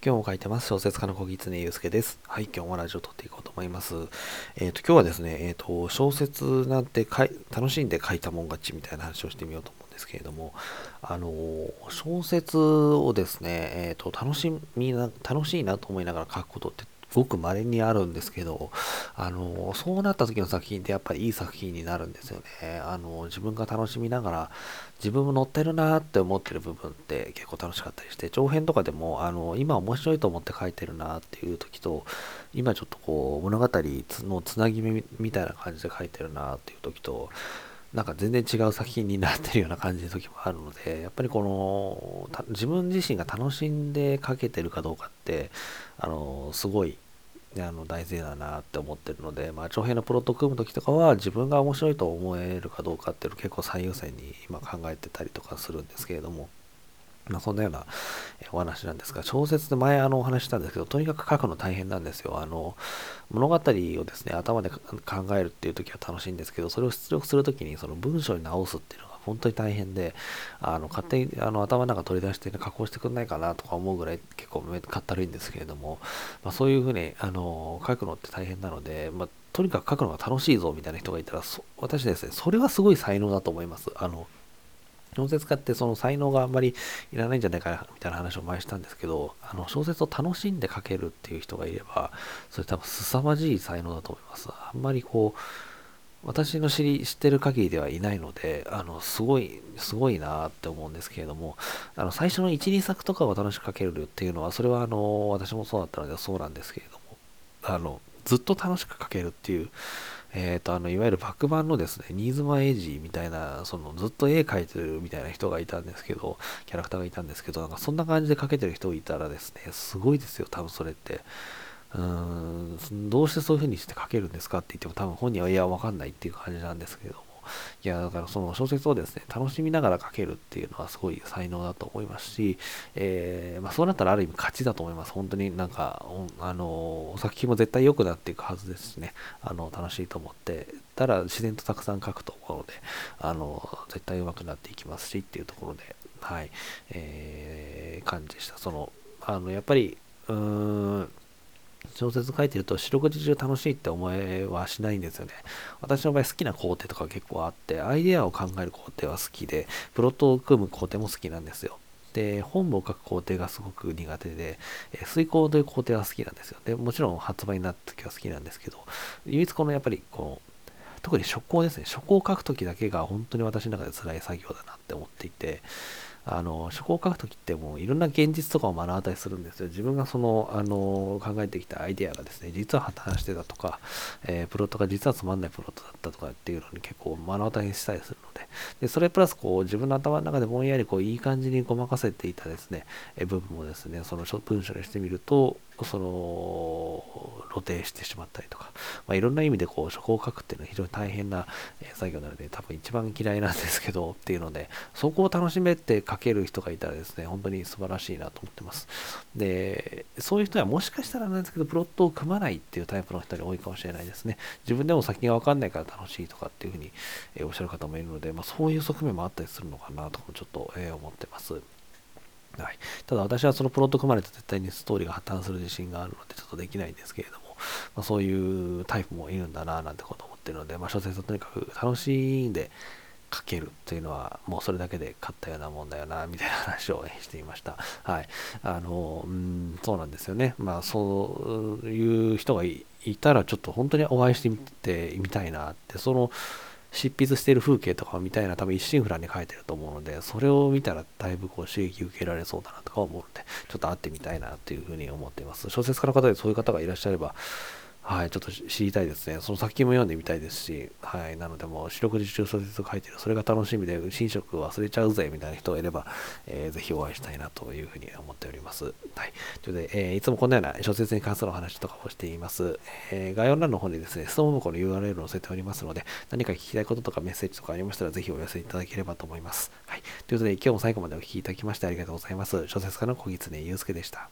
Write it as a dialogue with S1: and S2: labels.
S1: 今日も書いてます。小説家の小狐祐介です。はい、今日もラジオを撮っていこうと思います。えっ、ー、と、今日はですね、えっ、ー、と、小説なんてかい楽しんで書いたもん勝ちみたいな話をしてみようと思うんですけれども、あの小説をですね、えっ、ー、と、楽しみな、楽しいなと思いながら書くことってごく稀にあるんですけど、あの、そうなった時の作品ってやっぱりいい作品になるんですよね。あの、自分が楽しみながら、自分も乗ってるなって思ってる部分って結構楽しかったりして、長編とかでも、あの、今面白いと思って書いてるなっていう時と、今ちょっとこう、物語のつなぎ目みたいな感じで書いてるなっていう時と、なんか全然違う作品になってるような感じの時もあるので、やっぱりこの、自分自身が楽しんで描けてるかどうかって、あの、すごい、あの大事だなって思ってるので、まあ、長編のプロット組む時とかは自分が面白いと思えるかどうかっていうのを結構最優先に今考えてたりとかするんですけれども、まあ、そんなようなお話なんですが、小説で前あのお話したんですけど、とにかく書くの大変なんですよ。あの、物語をですね、頭で考えるっていう時は楽しいんですけど、それを出力する時にその文章に直すっていうのが本当に大変で、あの勝手にあの頭の中取り出して、ね、加工してくんないかなとか思うぐらい結構かったるいんですけれども、まあ、そういうふうにあの書くのって大変なので、まあ、とにかく書くのが楽しいぞみたいな人がいたら、私ですね、それはすごい才能だと思います。あの小説家ってその才能があんまりいらないんじゃないかなみたいな話を前したんですけど、あの小説を楽しんで書けるっていう人がいれば、それ多分凄まじい才能だと思います。あんまりこう、私の知り、知ってる限りではいないので、あの、すごい、すごいなって思うんですけれども、あの、最初の1、2作とかを楽しく書けるっていうのは、それはあの、私もそうだったのでそうなんですけれども、あの、ずっと楽しく書けるっていう、えっ、ー、と、あの、いわゆるバック版のですね、新妻エイジみたいな、その、ずっと絵描いてるみたいな人がいたんですけど、キャラクターがいたんですけど、なんかそんな感じで描けてる人いたらですね、すごいですよ、多分それって。うーん、どうしてそういう風にして描けるんですかって言っても多分本人はいや、わかんないっていう感じなんですけど。いや、だからその小説をですね、楽しみながら書けるっていうのはすごい才能だと思いますし、えー、まあ、そうなったらある意味勝ちだと思います。本当になんか、あの、作品も絶対良くなっていくはずですしね、あの、楽しいと思ってたら自然とたくさん書くと思うので、あの、絶対上手くなっていきますしっていうところで、はい、えー、感じでした。その、あの、やっぱり、うーん、小説書いてると四六時中楽しいって思えはしないんですよね。私の場合好きな工程とか結構あって、アイデアを考える工程は好きで、プロットを組む工程も好きなんですよ。で、本部を書く工程がすごく苦手で、え遂行という工程は好きなんですよ。で、もちろん発売になった時は好きなんですけど、唯一このやっぱりこの、特に初稿ですね。初稿を書く時だけが本当に私の中で辛い作業だなって思っていて、あの、書を書くときってもういろんな現実とかを目の当たりするんですよ。自分がその、あの、考えてきたアイデアがですね、実は破綻してたとか、えー、プロットが実はつまんないプロットだったとかっていうのに結構目の当たりにしたりするので、で、それプラスこう自分の頭の中でぼんやりこういい感じにごまかせていたですね、え部分もですね、その文章にしてみると、その露呈してしまったりとか、まあ、いろんな意味でこう書稿を書くっていうのは非常に大変な、作業なので多分一番嫌いなんですけどっていうのでそこを楽しめて書ける人がいたらですね本当に素晴らしいなと思ってます。でそういう人はもしかしたらなんですけどプロットを組まないっていうタイプの人に多いかもしれないですね。自分でも先が分かんないから楽しいとかっていうふうに、おっしゃる方もいるので、まあ、そういう側面もあったりするのかなともちょっと、思ってます。はい、ただ私はそのプロット組まれた絶対にストーリーが破綻する自信があるのでちょっとできないんですけれども、まあ、そういうタイプもいるんだななんてこと思ってるので、まあ、小説をとにかく楽しんで書けるというのはもうそれだけで勝ったようなもんだよなみたいな話をしていました。はい。あの、うん、そうなんですよね。まあそういう人がいたらちょっと本当にお会いしてみてみたいなって、その執筆している風景とかみたいな多分一心不乱に書いてると思うので、それを見たらだいぶこう刺激受けられそうだなとか思うので、ちょっと会ってみたいなというふうに思っています。小説家の方でそういう方がいらっしゃれば、はい、ちょっと知りたいですね。その作品も読んでみたいですし、はい、なのでもう四六時中小説を書いてる、それが楽しみで、寝食忘れちゃうぜみたいな人がいれば、えー、ぜひお会いしたいなというふうに思っております。はい。ということで、えー、いつもこんなような小説に関するお話とかをしています。えー、概要欄の方にですね、質問箱の URL を載せておりますので、何か聞きたいこととかメッセージとかありましたら、ぜひお寄せいただければと思います。はい。ということで、今日も最後までお聴きいただきましてありがとうございます。小説家の小狐祐介でした。